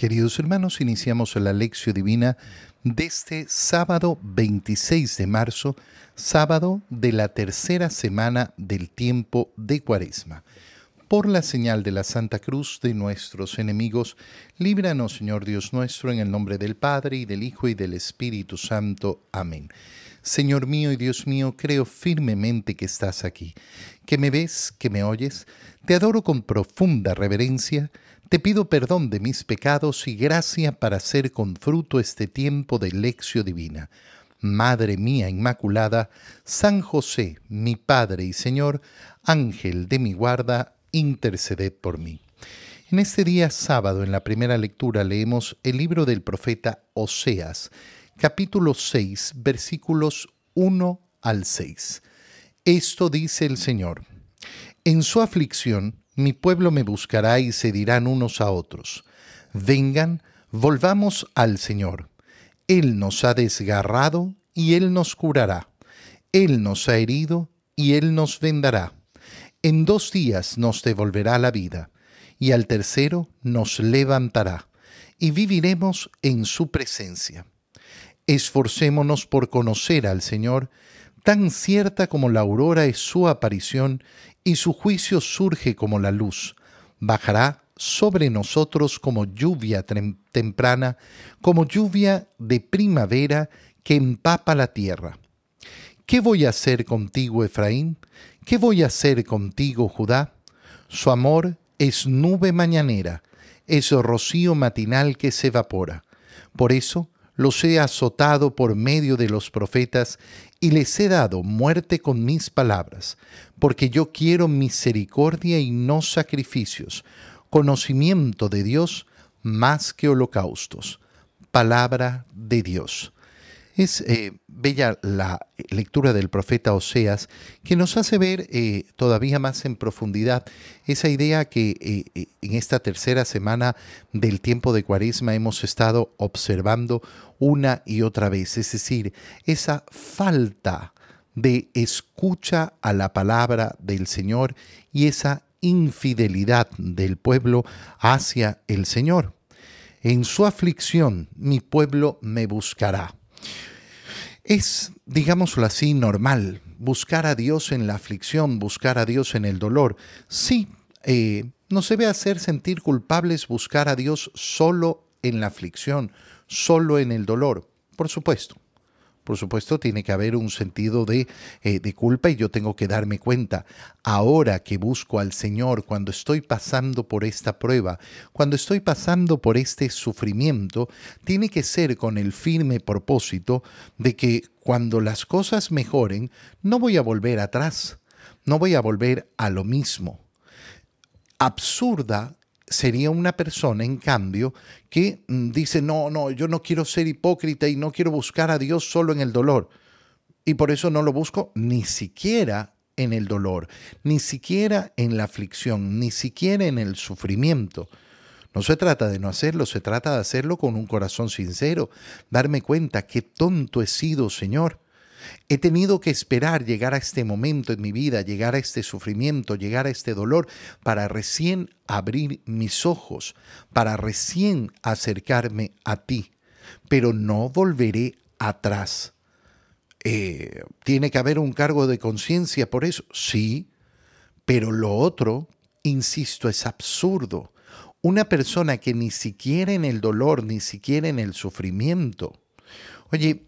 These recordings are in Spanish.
Queridos hermanos, iniciamos la lección divina de este sábado 26 de marzo, sábado de la tercera semana del tiempo de Cuaresma. Por la señal de la Santa Cruz de nuestros enemigos, líbranos, Señor Dios nuestro, en el nombre del Padre, y del Hijo, y del Espíritu Santo. Amén. Señor mío y Dios mío, creo firmemente que estás aquí, que me ves, que me oyes, te adoro con profunda reverencia, te pido perdón de mis pecados y gracia para hacer con fruto este tiempo de lección divina. Madre mía Inmaculada, San José, mi Padre y Señor, Ángel de mi guarda, interceded por mí. En este día sábado, en la primera lectura, leemos el libro del profeta Oseas, capítulo 6, versículos 1 al 6. Esto dice el Señor. En su aflicción, mi pueblo me buscará y se dirán unos a otros, vengan, volvamos al Señor. Él nos ha desgarrado y Él nos curará. Él nos ha herido y Él nos vendará. En dos días nos devolverá la vida, y al tercero nos levantará, y viviremos en su presencia. Esforcémonos por conocer al Señor, tan cierta como la aurora es su aparición y su juicio surge como la luz. Bajará sobre nosotros como lluvia temprana, como lluvia de primavera que empapa la tierra. ¿Qué voy a hacer contigo, Efraín? ¿Qué voy a hacer contigo, Judá? Su amor es nube mañanera, es rocío matinal que se evapora. Por eso los he azotado por medio de los profetas y les he dado muerte con mis palabras, porque yo quiero misericordia y no sacrificios, conocimiento de Dios más que holocaustos. Palabra de Dios. Es eh, bella la lectura del profeta Oseas que nos hace ver eh, todavía más en profundidad esa idea que eh, en esta tercera semana del tiempo de Cuaresma hemos estado observando una y otra vez, es decir, esa falta de escucha a la palabra del Señor y esa infidelidad del pueblo hacia el Señor. En su aflicción mi pueblo me buscará. Es, digámoslo así, normal buscar a Dios en la aflicción, buscar a Dios en el dolor. Sí, eh, no se debe hacer sentir culpables buscar a Dios solo en la aflicción, solo en el dolor. Por supuesto, por supuesto, tiene que haber un sentido de, eh, de, culpa y yo tengo que darme cuenta. Ahora que busco al Señor, cuando estoy pasando por esta prueba, cuando estoy pasando por este sufrimiento, tiene que ser con el firme propósito de que cuando las cosas mejoren, no voy a volver atrás, no voy a volver a lo mismo. Absurda sería una persona, en cambio, que mm, dice, no, no, yo no quiero ser hipócrita y no quiero buscar a Dios solo en el dolor. Y por eso no lo busco ni siquiera en el dolor, ni siquiera en la aflicción, ni siquiera en el sufrimiento. No se trata de no hacerlo, se trata de hacerlo con un corazón sincero, darme cuenta qué tonto he sido, Señor. He tenido que esperar llegar a este momento en mi vida, llegar a este sufrimiento, llegar a este dolor, para recién abrir mis ojos, para recién acercarme a ti. Pero no volveré atrás. Eh, ¿Tiene que haber un cargo de conciencia por eso? Sí, pero lo otro, insisto, es absurdo. Una persona que ni siquiera en el dolor, ni siquiera en el sufrimiento. Oye,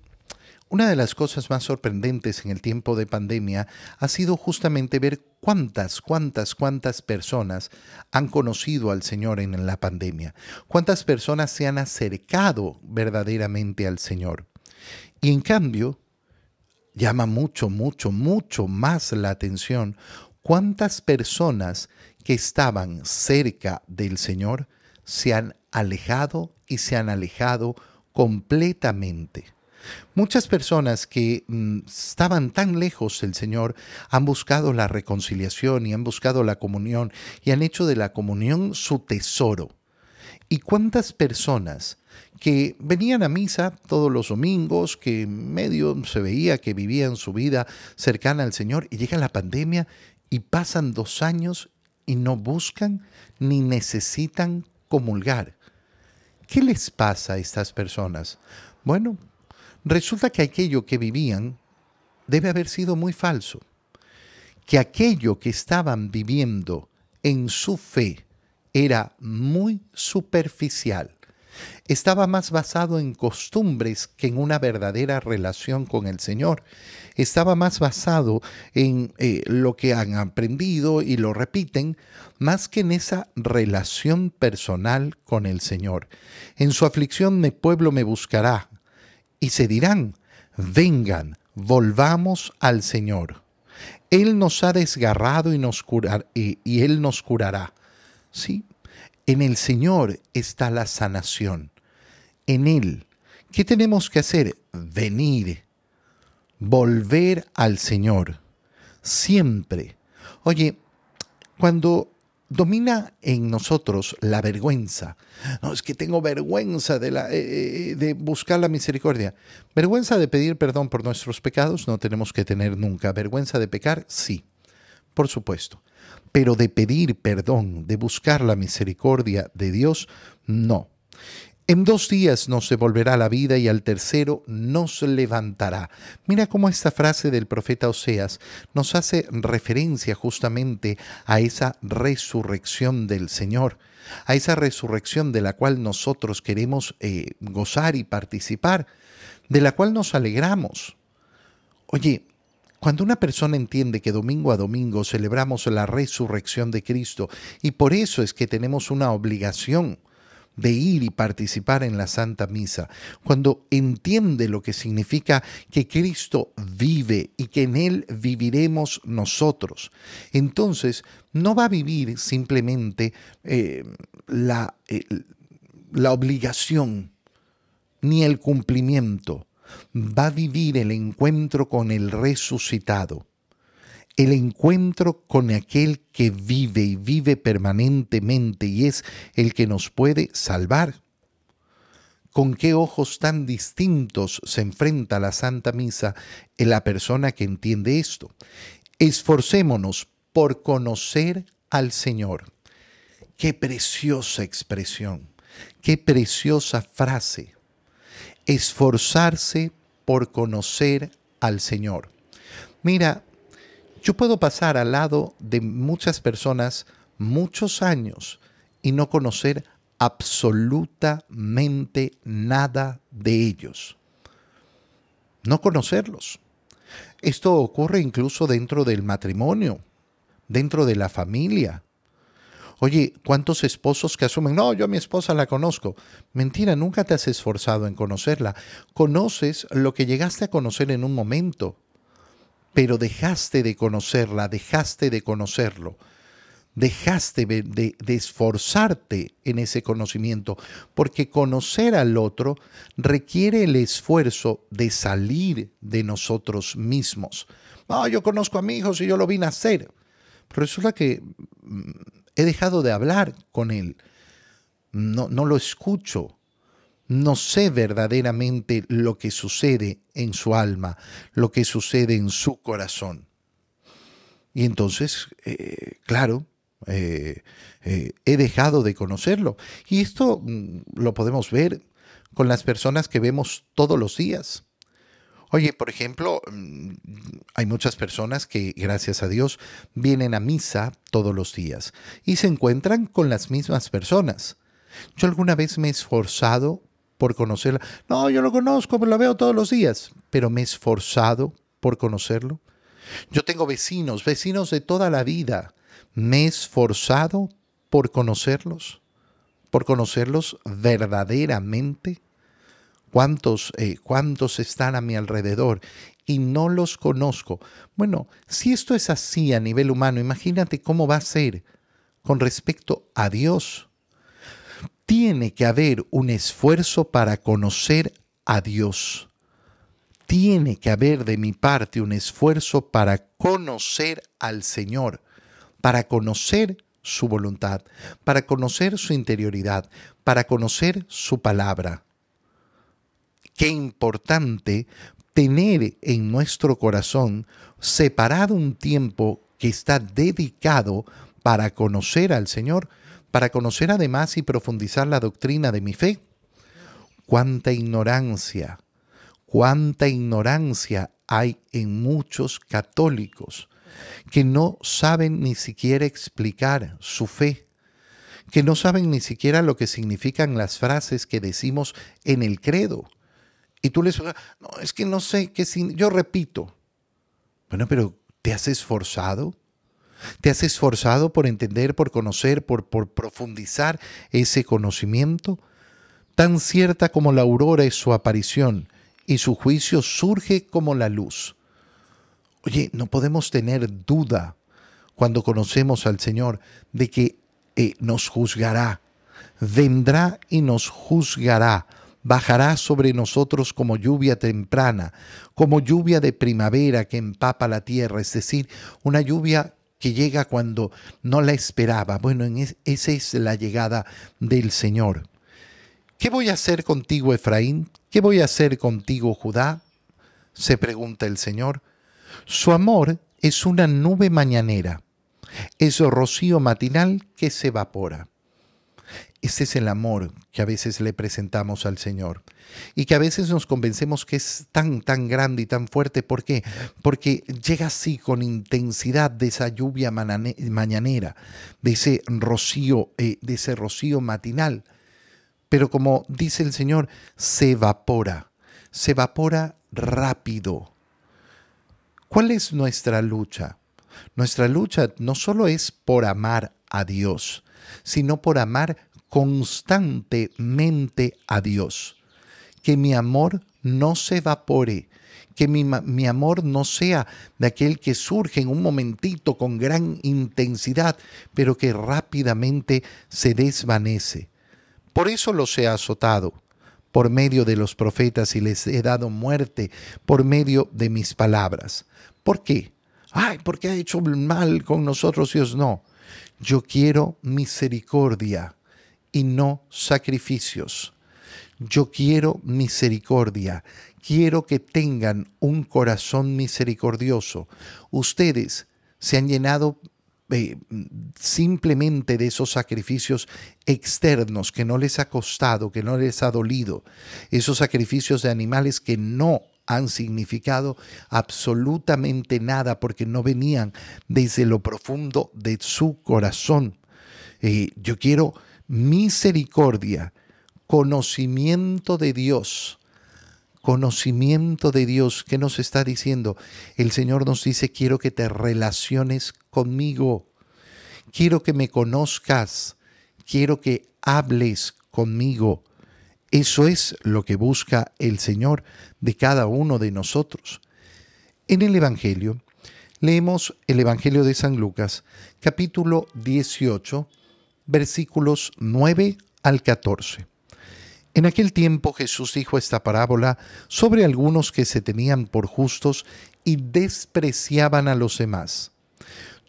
una de las cosas más sorprendentes en el tiempo de pandemia ha sido justamente ver cuántas, cuántas, cuántas personas han conocido al Señor en la pandemia, cuántas personas se han acercado verdaderamente al Señor. Y en cambio, llama mucho, mucho, mucho más la atención cuántas personas que estaban cerca del Señor se han alejado y se han alejado completamente. Muchas personas que mm, estaban tan lejos del Señor han buscado la reconciliación y han buscado la comunión y han hecho de la comunión su tesoro. ¿Y cuántas personas que venían a misa todos los domingos, que medio se veía que vivían su vida cercana al Señor y llega la pandemia y pasan dos años y no buscan ni necesitan comulgar? ¿Qué les pasa a estas personas? Bueno, resulta que aquello que vivían debe haber sido muy falso, que aquello que estaban viviendo en su fe era muy superficial, estaba más basado en costumbres que en una verdadera relación con el Señor. Estaba más basado en eh, lo que han aprendido y lo repiten, más que en esa relación personal con el Señor. En su aflicción mi pueblo me buscará y se dirán, vengan, volvamos al Señor. Él nos ha desgarrado y, nos y, y Él nos curará. Sí, en el Señor está la sanación. En Él. ¿Qué tenemos que hacer? Venir. Volver al Señor. Siempre. Oye, cuando domina en nosotros la vergüenza. No, es que tengo vergüenza de, la, eh, eh, de buscar la misericordia. Vergüenza de pedir perdón por nuestros pecados no tenemos que tener nunca. Vergüenza de pecar, sí, por supuesto pero de pedir perdón, de buscar la misericordia de Dios, no. En dos días nos devolverá la vida y al tercero nos levantará. Mira cómo esta frase del profeta Oseas nos hace referencia justamente a esa resurrección del Señor, a esa resurrección de la cual nosotros queremos eh, gozar y participar, de la cual nos alegramos. Oye, cuando una persona entiende que domingo a domingo celebramos la resurrección de Cristo y por eso es que tenemos una obligación de ir y participar en la Santa Misa, cuando entiende lo que significa que Cristo vive y que en Él viviremos nosotros, entonces no va a vivir simplemente eh, la, eh, la obligación ni el cumplimiento, va a vivir el encuentro con el resucitado, el encuentro con aquel que vive y vive permanentemente y es el que nos puede salvar. ¿Con qué ojos tan distintos se enfrenta la Santa Misa en la persona que entiende esto? Esforcémonos por conocer al Señor. Qué preciosa expresión, qué preciosa frase esforzarse por conocer al Señor. Mira, yo puedo pasar al lado de muchas personas muchos años y no conocer absolutamente nada de ellos. No conocerlos. Esto ocurre incluso dentro del matrimonio, dentro de la familia. Oye, ¿cuántos esposos que asumen, no, yo a mi esposa la conozco? Mentira, nunca te has esforzado en conocerla. Conoces lo que llegaste a conocer en un momento, pero dejaste de conocerla, dejaste de conocerlo, dejaste de, esforzarte en ese conocimiento, porque conocer al otro requiere el esfuerzo de salir de nosotros mismos. No, yo conozco a mi hijo si yo lo vi nacer. Resulta que mm, he dejado de hablar con él, no, no lo escucho, no sé verdaderamente lo que sucede en su alma, lo que sucede en su corazón. Y entonces, eh, claro, eh, eh, he dejado de conocerlo. Y esto mm, lo podemos ver con las personas que vemos todos los días. Oye, por ejemplo, mm, hay muchas personas que, gracias a Dios, vienen a misa todos los días y se encuentran con las mismas personas. Yo alguna vez me he esforzado por conocerla. No, yo lo conozco, lo veo todos los días, pero me he esforzado por conocerlo. Yo tengo vecinos, vecinos de toda la vida. Me he esforzado por conocerlos, por conocerlos verdaderamente. ¿Cuántos, eh, ¿Cuántos están a mi alrededor y no los conozco? Bueno, si esto es así a nivel humano, imagínate cómo va a ser con respecto a Dios. Tiene que haber un esfuerzo para conocer a Dios. Tiene que haber de mi parte un esfuerzo para conocer al Señor, para conocer su voluntad, para conocer su interioridad, para conocer su palabra qué importante tener en nuestro corazón separado un tiempo que está dedicado para conocer al Señor, para conocer además y profundizar la doctrina de mi fe. cuánta ignorancia, cuánta ignorancia hay en muchos católicos que no saben ni siquiera explicar su fe, que no saben ni siquiera lo que significan las frases que decimos en el credo. Y tú les no, es que no sé qué yo repito. Bueno, pero ¿te has esforzado? ¿Te has esforzado por entender, por conocer, por, profundizar ese conocimiento? Tan cierta como la aurora es su aparición y su juicio surge como la luz. Oye, no podemos tener duda cuando conocemos al Señor de que eh, nos juzgará, vendrá y nos juzgará, bajará sobre nosotros como lluvia temprana, como lluvia de primavera que empapa la tierra, es decir, una lluvia que llega cuando no la esperaba. Bueno, esa es la llegada del Señor. ¿Qué voy a hacer contigo, Efraín? ¿Qué voy a hacer contigo, Judá? se pregunta el Señor. Su amor es una nube mañanera, es rocío matinal que se evapora. Ese es el amor que a veces le presentamos al Señor y que a veces nos convencemos que es tan, tan grande y tan fuerte. ¿Por qué? Porque llega así con intensidad de esa lluvia mañanera, de ese rocío, eh, de ese rocío matinal. Pero como dice el Señor, se evapora, se evapora rápido. ¿Cuál es nuestra lucha? Nuestra lucha no solo es por amar a Dios, sino por amar constantemente a Dios. Que mi amor no se evapore, que mi, mi, amor no sea de aquel que surge en un momentito con gran intensidad, pero que rápidamente se desvanece. Por eso los he azotado por medio de los profetas y les he dado muerte por medio de mis palabras. ¿Por qué? Ay, porque ha hecho mal con nosotros Dios. No, yo quiero misericordia y no sacrificios. Yo quiero misericordia. Quiero que tengan un corazón misericordioso. Ustedes se han llenado eh, simplemente de esos sacrificios externos que no les ha costado, que no les ha dolido, esos sacrificios de animales que no han significado absolutamente nada porque no venían desde lo profundo de su corazón. Eh, yo quiero misericordia, conocimiento de Dios, conocimiento de Dios. ¿Qué nos está diciendo? El Señor nos dice, quiero que te relaciones conmigo, quiero que me conozcas, quiero que hables conmigo. Eso es lo que busca el Señor de cada uno de nosotros. En el Evangelio, leemos el Evangelio de San Lucas, capítulo 18, versículos 9 al 14. En aquel tiempo Jesús dijo esta parábola sobre algunos que se tenían por justos y despreciaban a los demás.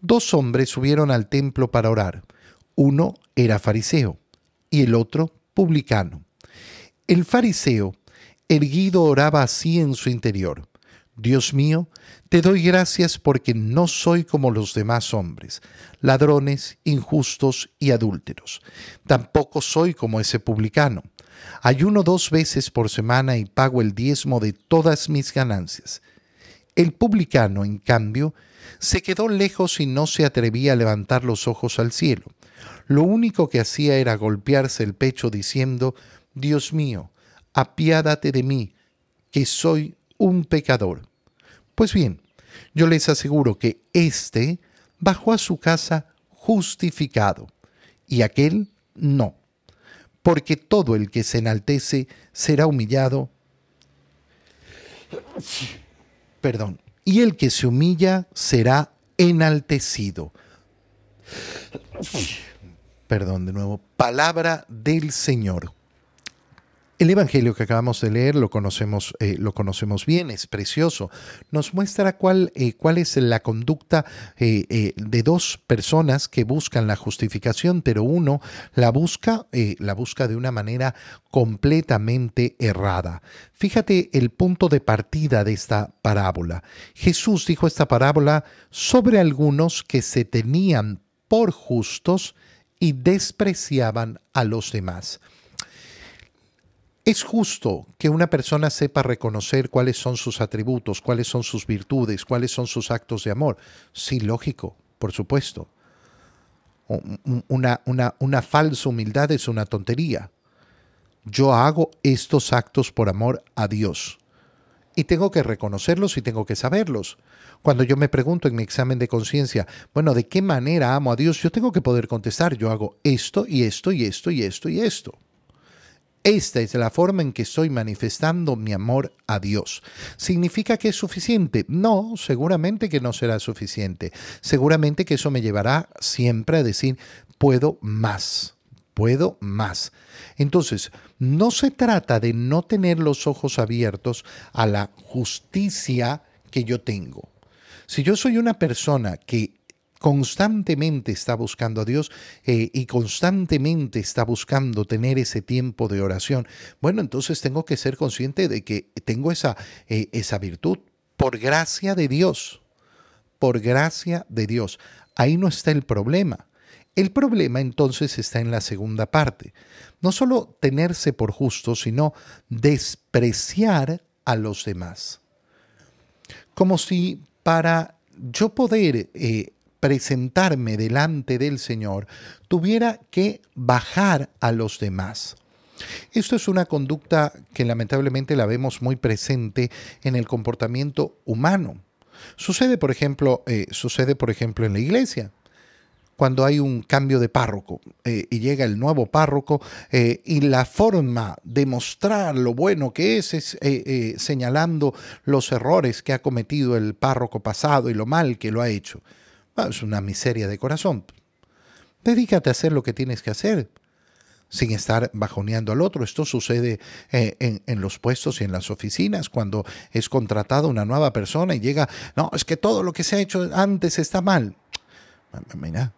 Dos hombres subieron al templo para orar. Uno era fariseo y el otro publicano. El fariseo, erguido, oraba así en su interior. Dios mío, te doy gracias porque no soy como los demás hombres, ladrones, injustos y adúlteros. Tampoco soy como ese publicano. Ayuno dos veces por semana y pago el diezmo de todas mis ganancias. El publicano, en cambio, se quedó lejos y no se atrevía a levantar los ojos al cielo. Lo único que hacía era golpearse el pecho diciendo, Dios mío, apiádate de mí, que soy un pecador. Pues bien, yo les aseguro que éste bajó a su casa justificado y aquel no, porque todo el que se enaltece será humillado. Perdón, y el que se humilla será enaltecido. Perdón de nuevo, palabra del Señor. El Evangelio que acabamos de leer lo conocemos, eh, lo conocemos bien, es precioso. Nos muestra cuál, eh, es la conducta eh, de dos personas que buscan la justificación, pero uno la busca, la busca de una manera completamente errada. Fíjate el punto de partida de esta parábola. Jesús dijo esta parábola sobre algunos que se tenían por justos y despreciaban a los demás. Es justo que una persona sepa reconocer cuáles son sus atributos, cuáles son sus virtudes, cuáles son sus actos de amor. Sí, lógico, por supuesto. Una, una, una falsa humildad es una tontería. Yo hago estos actos por amor a Dios. Y tengo que reconocerlos y tengo que saberlos. Cuando yo me pregunto en mi examen de conciencia, bueno, ¿de qué manera amo a Dios? Yo tengo que poder contestar, yo hago esto y esto y esto y esto y esto. Esta es la forma en que estoy manifestando mi amor a Dios. ¿Significa que es suficiente? No, seguramente que no será suficiente. Seguramente que eso me llevará siempre a decir, puedo más, puedo más. Entonces, no se trata de no tener los ojos abiertos a la justicia que yo tengo. Si yo soy una persona que constantemente está buscando a Dios eh, y constantemente está buscando tener ese tiempo de oración, bueno, entonces tengo que ser consciente de que tengo esa, eh, esa virtud por gracia de Dios, por gracia de Dios. Ahí no está el problema. El problema entonces está en la segunda parte. No solo tenerse por justo, sino despreciar a los demás. Como si para yo poder eh, presentarme delante del Señor, tuviera que bajar a los demás. Esto es una conducta que lamentablemente la vemos muy presente en el comportamiento humano. Sucede, por ejemplo, eh, sucede, por ejemplo, en la iglesia cuando hay un cambio de párroco eh, y llega el nuevo párroco eh, y la forma de mostrar lo bueno que es es señalando los errores que ha cometido el párroco pasado y lo mal que lo ha hecho. Ah, es una miseria de corazón. Dedícate a hacer lo que tienes que hacer sin estar bajoneando al otro. Esto sucede eh, en, los puestos y en las oficinas cuando es contratada una nueva persona y llega, no, es que todo lo que se ha hecho antes está mal. Mira,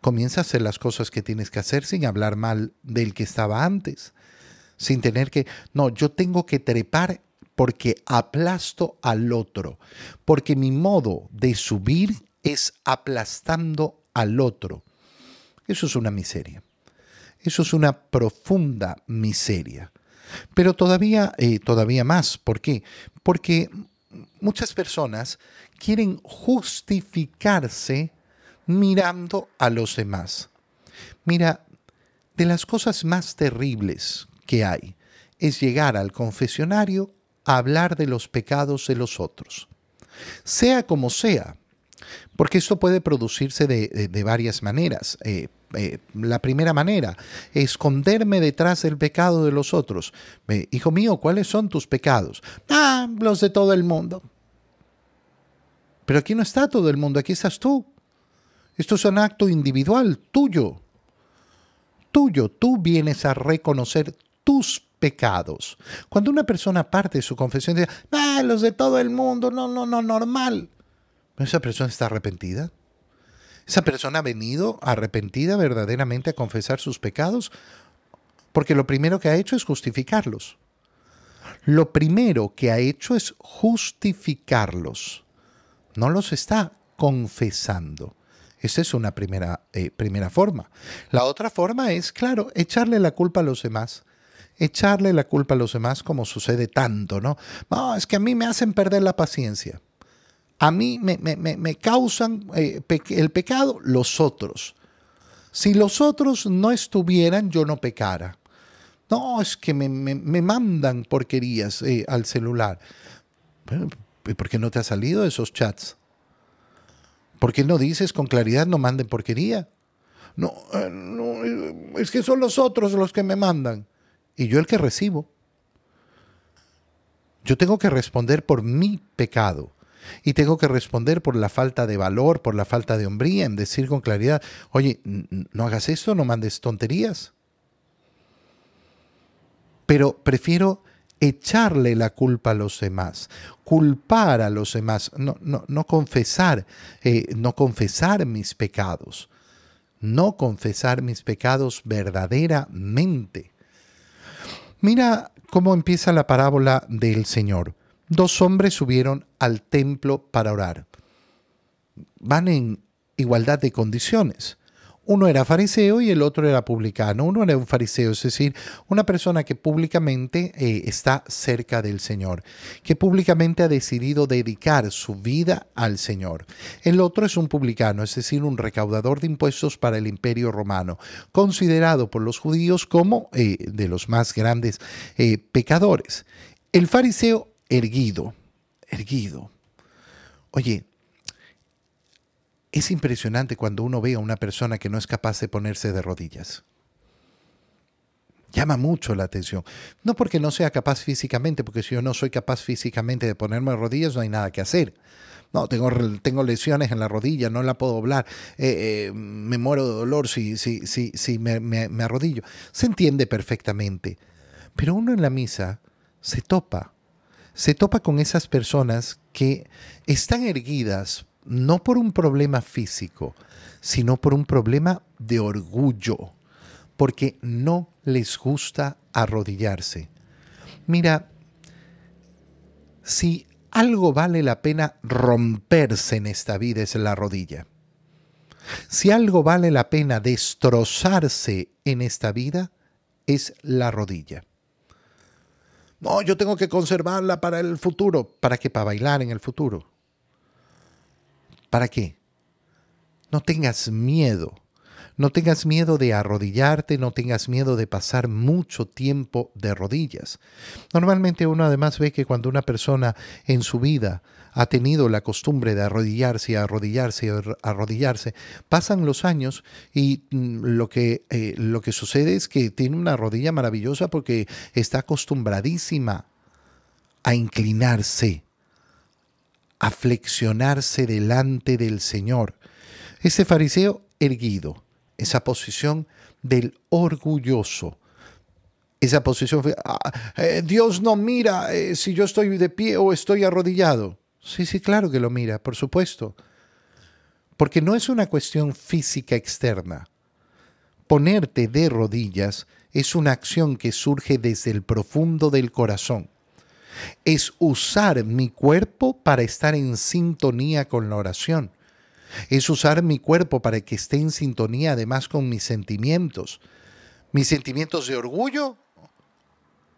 comienza a hacer las cosas que tienes que hacer sin hablar mal del que estaba antes, sin tener que, no, yo tengo que trepar porque aplasto al otro, porque mi modo de subir es aplastando al otro. Eso es una miseria. Eso es una profunda miseria. Pero todavía, eh, todavía más. ¿Por qué? Porque muchas personas quieren justificarse mirando a los demás. Mira, de las cosas más terribles que hay es llegar al confesionario a hablar de los pecados de los otros. Sea como sea, porque esto puede producirse de, varias maneras. Eh, eh, la primera manera, esconderme detrás del pecado de los otros. Hijo mío, ¿cuáles son tus pecados? Ah, los de todo el mundo. Pero aquí no está todo el mundo, aquí estás tú. Esto es un acto individual, tuyo. Tuyo, tú vienes a reconocer tus pecados. Cuando una persona parte de su confesión dice, ah, los de todo el mundo, no, no, no, normal. ¿Esa persona está arrepentida? ¿Esa persona ha venido arrepentida verdaderamente a confesar sus pecados? Porque lo primero que ha hecho es justificarlos. Lo primero que ha hecho es justificarlos. No los está confesando. Esa es una primera, eh, primera forma. La otra forma es, claro, echarle la culpa a los demás. Echarle la culpa a los demás como sucede tanto, ¿no? No, es que a mí me hacen perder la paciencia a mí me, causan eh, el pecado los otros. Si los otros no estuvieran, yo no pecara. No, es que me, mandan porquerías eh, al celular. ¿Por qué no te ha salido esos chats? ¿Por qué no dices con claridad no manden porquería? No, eh, no, es que son los otros los que me mandan. Y yo el que recibo. Yo tengo que responder por mi pecado. Y tengo que responder por la falta de valor, por la falta de hombría, en decir con claridad, oye, no hagas esto, no mandes tonterías. Pero prefiero echarle la culpa a los demás, culpar a los demás, no, no, no confesar, eh, no confesar mis pecados, no confesar mis pecados verdaderamente. Mira cómo empieza la parábola del Señor dos hombres subieron al templo para orar. Van en igualdad de condiciones. Uno era fariseo y el otro era publicano. Uno era un fariseo, es decir, una persona que públicamente eh, está cerca del Señor, que públicamente ha decidido dedicar su vida al Señor. El otro es un publicano, es decir, un recaudador de impuestos para el imperio romano, considerado por los judíos como eh, de los más grandes eh, pecadores. El fariseo erguido, erguido. Oye, es impresionante cuando uno ve a una persona que no es capaz de ponerse de rodillas. Llama mucho la atención. No porque no sea capaz físicamente, porque si yo no soy capaz físicamente de ponerme de rodillas, no hay nada que hacer. No, tengo, tengo lesiones en la rodilla, no la puedo doblar, eh, eh, me muero de dolor si, si, si, si me, me arrodillo. Se entiende perfectamente. Pero uno en la misa se topa, se topa con esas personas que están erguidas no por un problema físico, sino por un problema de orgullo, porque no les gusta arrodillarse. Mira, si algo vale la pena romperse en esta vida es la rodilla. Si algo vale la pena destrozarse en esta vida es la rodilla. No, yo tengo que conservarla para el futuro. ¿Para qué? Para bailar en el futuro. ¿Para qué? No tengas miedo. No tengas miedo de arrodillarte, no tengas miedo de pasar mucho tiempo de rodillas. Normalmente uno además ve que cuando una persona en su vida ha tenido la costumbre de arrodillarse arrodillarse y arrodillarse, pasan los años y mm, lo que, eh, lo que sucede es que tiene una rodilla maravillosa porque está acostumbradísima a inclinarse a flexionarse delante del Señor. Ese fariseo erguido, esa posición del orgulloso, esa posición, ah, eh, Dios no mira eh, si yo estoy de pie o estoy arrodillado. Sí, sí, claro que lo mira, por supuesto. Porque no es una cuestión física externa. Ponerte de rodillas es una acción que surge desde el profundo del corazón es usar mi cuerpo para estar en sintonía con la oración. Es usar mi cuerpo para que esté en sintonía además con mis sentimientos. Mis sentimientos de orgullo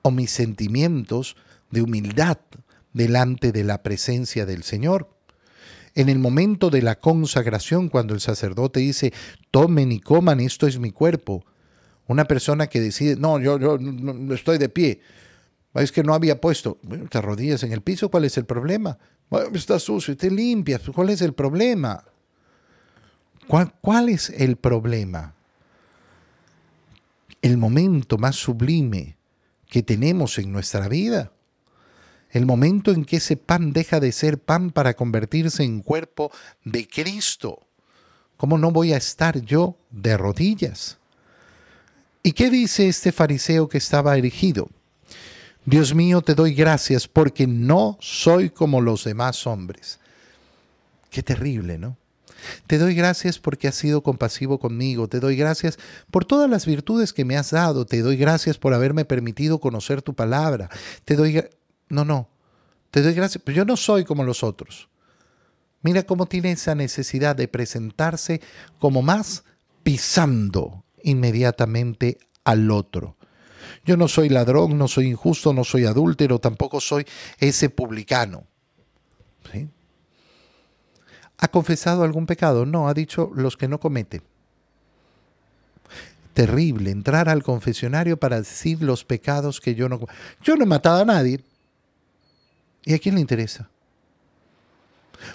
o mis sentimientos de humildad delante de la presencia del Señor. En el momento de la consagración, cuando el sacerdote dice, tomen y coman, esto es mi cuerpo. Una persona que decide, no, yo, yo no estoy de pie, es que no había puesto. Bueno, te arrodillas en el piso, ¿cuál es el problema? está sucio te limpias, ¿cuál es el problema? ¿Cuál, ¿Cuál es el problema? El momento más sublime que tenemos en nuestra vida. El momento en que ese pan deja de ser pan para convertirse en cuerpo de Cristo. ¿Cómo no voy a estar yo de rodillas? ¿Y qué dice este fariseo que estaba erigido? Dios mío, te doy gracias porque no soy como los demás hombres. Qué terrible, ¿no? Te doy gracias porque has sido compasivo conmigo. Te doy gracias por todas las virtudes que me has dado. Te doy gracias por haberme permitido conocer tu palabra. Te doy... No, no. Te doy gracias. Pero yo no soy como los otros. Mira cómo tiene esa necesidad de presentarse como más pisando inmediatamente al otro. Yo no soy ladrón, no soy injusto, no soy adúltero, tampoco soy ese publicano. ¿Ha confesado algún pecado? No, ha dicho los que no comete. Terrible entrar al confesionario para decir los pecados que yo no... Yo no he matado a nadie. ¿Y a quién le interesa?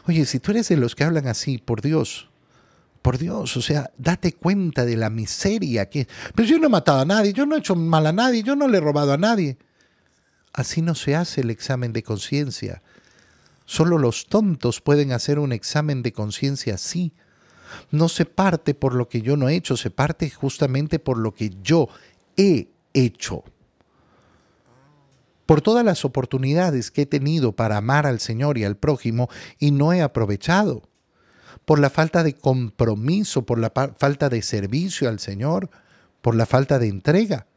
Oye, si tú eres de los que hablan así, por Dios, por Dios, o sea, date cuenta de la miseria que... Pero yo no he matado a nadie, yo no he hecho mal a nadie, yo no le he robado a nadie. Así no se hace el examen de conciencia. Solo los tontos pueden hacer un examen de conciencia así. No se parte por lo que yo no he hecho, se parte justamente por lo que yo he hecho. Por todas las oportunidades que he tenido para amar al Señor y al prójimo y no he aprovechado por la falta de compromiso, por la falta de servicio al Señor, por la falta de entrega.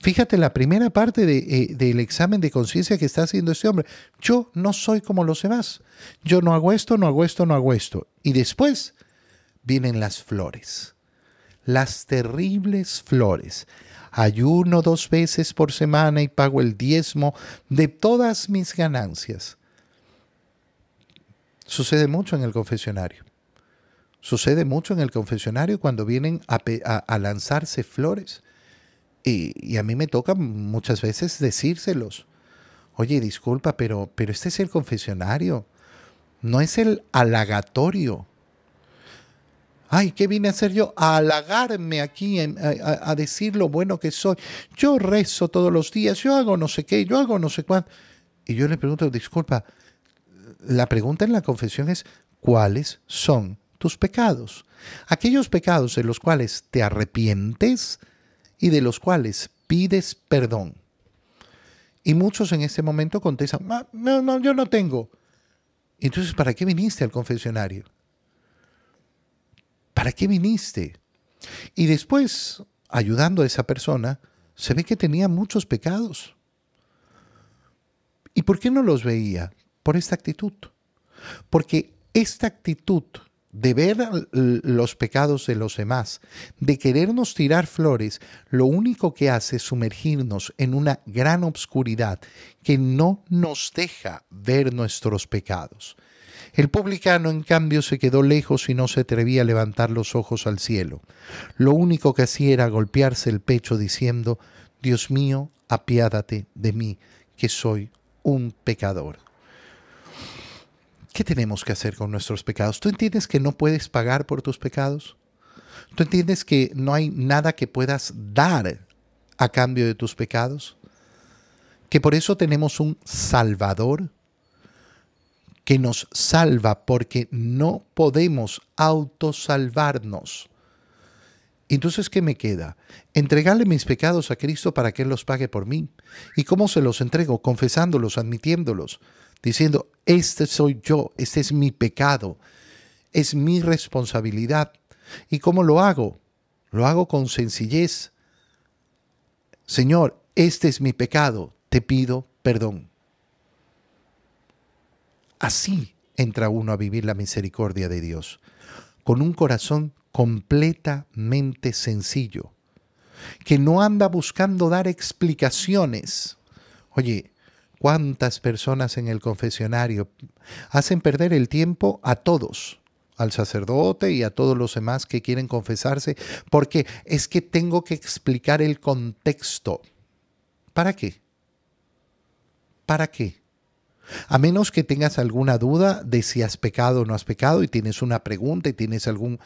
Fíjate la primera parte eh, del examen de conciencia que está haciendo este hombre. Yo no soy como los demás. Yo no hago esto, no hago esto, no hago esto. Y después vienen las flores. las terribles flores. Ayuno dos veces por semana y pago el diezmo de todas mis ganancias. Sucede mucho en el confesionario. Sucede mucho en el confesionario cuando vienen a, lanzarse flores. Y, a mí me toca muchas veces decírselos. Oye, disculpa, pero, pero este es el confesionario. No es el halagatorio. Ay, ¿qué vine a hacer yo? A halagarme aquí, a, decir lo bueno que soy. Yo rezo todos los días, yo hago no sé qué, yo hago no sé cuánto. Y yo le pregunto, disculpa, la pregunta en la confesión es, ¿cuáles son tus pecados? Aquellos pecados de los cuales te arrepientes y de los cuales pides perdón. Y muchos en este momento contestan, no, no, yo no tengo. Entonces, ¿para qué viniste al confesionario? ¿Para qué viniste? Y después, ayudando a esa persona, se ve que tenía muchos pecados. ¿Y por qué no los veía? Por esta actitud. Porque esta actitud de ver los pecados de los demás, de querernos tirar flores, lo único que hace es sumergirnos en una gran obscuridad que no nos deja ver nuestros pecados. El publicano, en cambio, se quedó lejos y no se atrevía a levantar los ojos al cielo. Lo único que hacía era golpearse el pecho diciendo, Dios mío, apiádate de mí, que soy un pecador. ¿Qué tenemos que hacer con nuestros pecados? ¿Tú entiendes que no puedes pagar por tus pecados? ¿Tú entiendes que no hay nada que puedas dar a cambio de tus pecados? ¿Que por eso tenemos un Salvador? que nos salva porque no podemos autosalvarnos. Entonces, ¿qué me queda? Entregarle mis pecados a Cristo para que Él los pague por mí. ¿Y cómo se los entrego? Confesándolos, admitiéndolos, diciendo, este soy yo, este es mi pecado, es mi responsabilidad. ¿Y cómo lo hago? Lo hago con sencillez. Señor, este es mi pecado, te pido perdón. Así entra uno a vivir la misericordia de Dios, con un corazón completamente sencillo, que no anda buscando dar explicaciones. Oye, ¿cuántas personas en el confesionario hacen perder el tiempo a todos? al sacerdote y a todos los demás que quieren confesarse, porque es que tengo que explicar el contexto. ¿Para qué? ¿Para qué? A menos que tengas alguna duda de si has pecado o no has pecado y tienes una pregunta y tienes algún...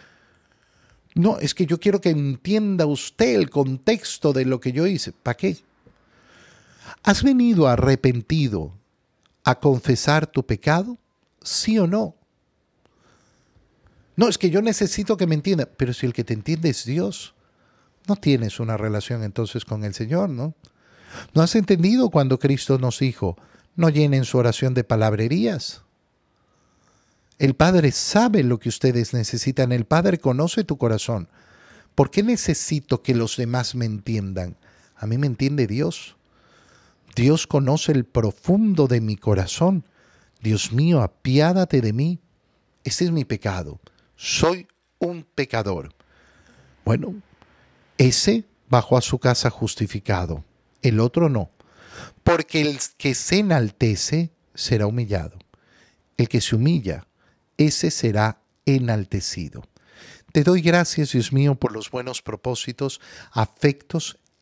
No, es que yo quiero que entienda usted el contexto de lo que yo hice. ¿Para qué? ¿Has venido arrepentido a confesar tu pecado? ¿Sí o no? No, es que yo necesito que me entienda. Pero si el que te entiende es Dios, no tienes una relación entonces con el Señor, ¿no? ¿No has entendido cuando Cristo nos dijo, no llenen su oración de palabrerías. El Padre sabe lo que ustedes necesitan. El Padre conoce tu corazón. ¿Por qué necesito que los demás me entiendan? A mí me entiende Dios. Dios conoce el profundo de mi corazón. Dios mío, apiádate de mí. Este es mi pecado. Soy un pecador. Bueno, ese bajó a su casa justificado, el otro no. Porque el que se enaltece será humillado. El que se humilla, ese será enaltecido. Te doy gracias, Dios mío, por los buenos propósitos, afectos